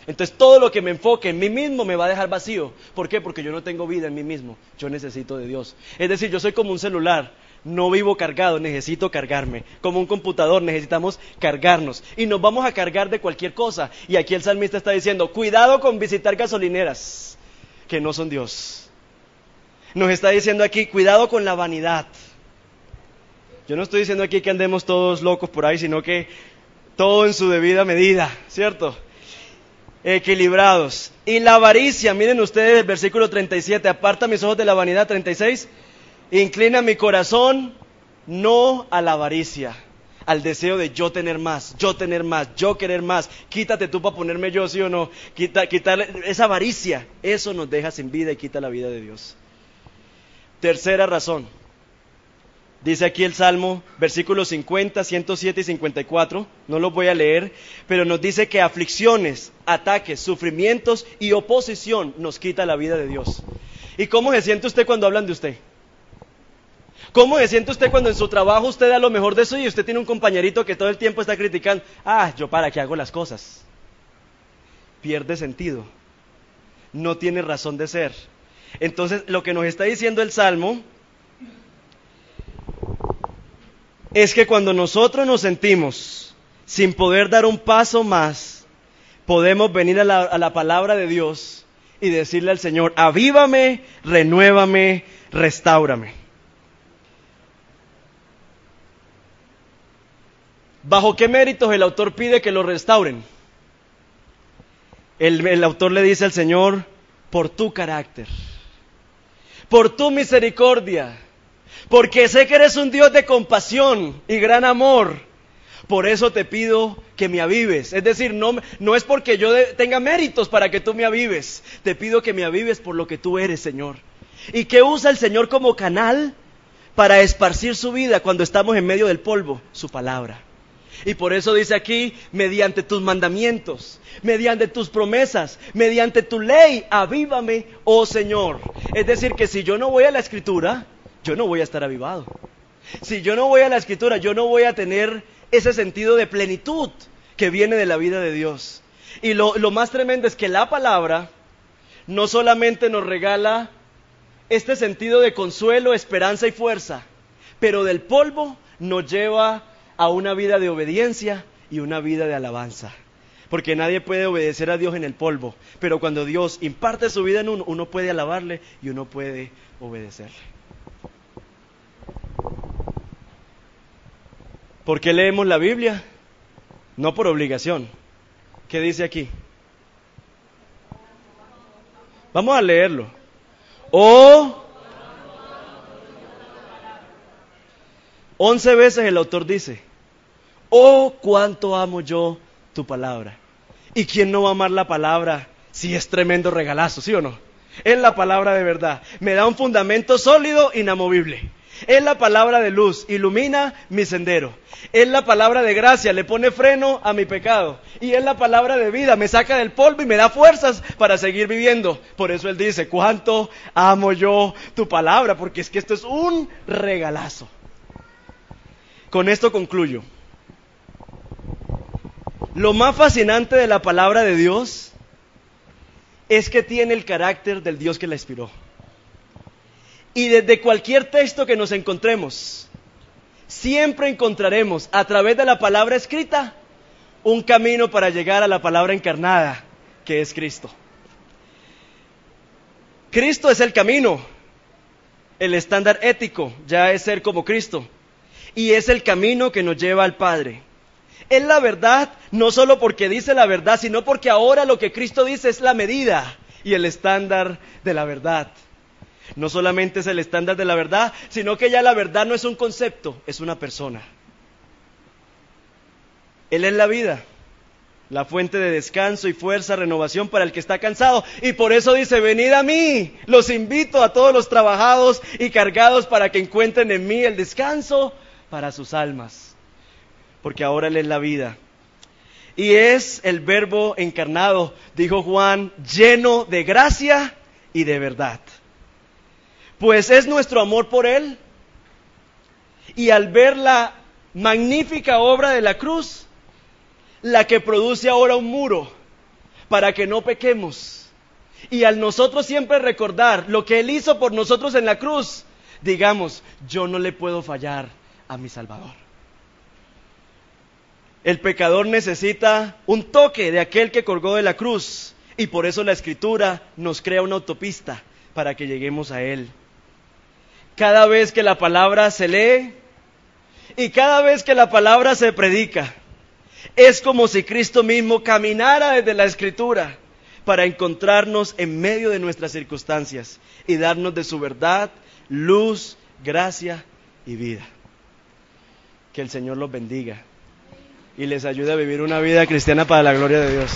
Entonces todo lo que me enfoque en mí mismo me va a dejar vacío. ¿Por qué? Porque yo no tengo vida en mí mismo. Yo necesito de Dios. Es decir, yo soy como un celular. No vivo cargado, necesito cargarme. Como un computador necesitamos cargarnos. Y nos vamos a cargar de cualquier cosa. Y aquí el salmista está diciendo, cuidado con visitar gasolineras que no son Dios nos está diciendo aquí, cuidado con la vanidad. Yo no estoy diciendo aquí que andemos todos locos por ahí, sino que todo en su debida medida, ¿cierto? Equilibrados. Y la avaricia, miren ustedes el versículo 37, aparta mis ojos de la vanidad, 36, inclina mi corazón no a la avaricia, al deseo de yo tener más, yo tener más, yo querer más. Quítate tú para ponerme yo, sí o no. Quita, quitar esa avaricia, eso nos deja sin vida y quita la vida de Dios. Tercera razón. Dice aquí el Salmo, versículos 50, 107 y 54, no los voy a leer, pero nos dice que aflicciones, ataques, sufrimientos y oposición nos quita la vida de Dios. ¿Y cómo se siente usted cuando hablan de usted? ¿Cómo se siente usted cuando en su trabajo usted da lo mejor de eso y usted tiene un compañerito que todo el tiempo está criticando? Ah, yo para qué hago las cosas. Pierde sentido. No tiene razón de ser. Entonces, lo que nos está diciendo el Salmo es que cuando nosotros nos sentimos sin poder dar un paso más, podemos venir a la, palabra de Dios y decirle al Señor, avívame, renuévame, restaurame. ¿Bajo qué méritos el autor pide que lo restauren? el autor le dice al Señor, por tu carácter por tu misericordia, porque sé que eres un Dios de compasión y gran amor. Por eso te pido que me avives. Es decir, no, no es porque yo tenga méritos para que tú me avives. Te pido que me avives por lo que tú eres, Señor. ¿Y qué usa el Señor como canal para esparcir su vida cuando estamos en medio del polvo? Su palabra. Y por eso dice aquí, mediante tus mandamientos, mediante tus promesas, mediante tu ley, avívame, oh Señor. Es decir, que si yo no voy a la escritura, yo no voy a estar avivado. Si yo no voy a la escritura, yo no voy a tener ese sentido de plenitud que viene de la vida de Dios. Y lo, lo más tremendo es que la palabra no solamente nos regala este sentido de consuelo, esperanza y fuerza, pero del polvo nos lleva a una vida de obediencia y una vida de alabanza. Porque nadie puede obedecer a Dios en el polvo, pero cuando Dios imparte su vida en uno, uno puede alabarle y uno puede obedecerle. ¿Por qué leemos la Biblia? No por obligación. ¿Qué dice aquí? Vamos a leerlo. O once veces el autor dice, oh cuánto amo yo tu palabra. ¿Y quién no va a amar la palabra si es tremendo regalazo, sí o no? Es la palabra de verdad. Me da un fundamento sólido, inamovible. Es la palabra de luz, ilumina mi sendero. Es la palabra de gracia, le pone freno a mi pecado. Y es la palabra de vida, me saca del polvo y me da fuerzas para seguir viviendo. Por eso Él dice, ¿cuánto amo yo tu palabra? Porque es que esto es un regalazo. Con esto concluyo. Lo más fascinante de la palabra de Dios es que tiene el carácter del Dios que la inspiró. Y desde cualquier texto que nos encontremos, siempre encontraremos a través de la palabra escrita un camino para llegar a la palabra encarnada, que es Cristo. Cristo es el camino, el estándar ético ya es ser como Cristo, y es el camino que nos lleva al Padre. Es la verdad, no solo porque dice la verdad, sino porque ahora lo que Cristo dice es la medida y el estándar de la verdad. No solamente es el estándar de la verdad, sino que ya la verdad no es un concepto, es una persona. Él es la vida, la fuente de descanso y fuerza, renovación para el que está cansado. Y por eso dice, venid a mí, los invito a todos los trabajados y cargados para que encuentren en mí el descanso para sus almas. Porque ahora Él es la vida. Y es el verbo encarnado, dijo Juan, lleno de gracia y de verdad. Pues es nuestro amor por Él. Y al ver la magnífica obra de la cruz, la que produce ahora un muro para que no pequemos. Y al nosotros siempre recordar lo que Él hizo por nosotros en la cruz, digamos, yo no le puedo fallar a mi Salvador. El pecador necesita un toque de aquel que colgó de la cruz y por eso la escritura nos crea una autopista para que lleguemos a Él cada vez que la palabra se lee y cada vez que la palabra se predica. Es como si Cristo mismo caminara desde la escritura para encontrarnos en medio de nuestras circunstancias y darnos de su verdad, luz, gracia y vida. Que el Señor los bendiga y les ayude a vivir una vida cristiana para la gloria de Dios.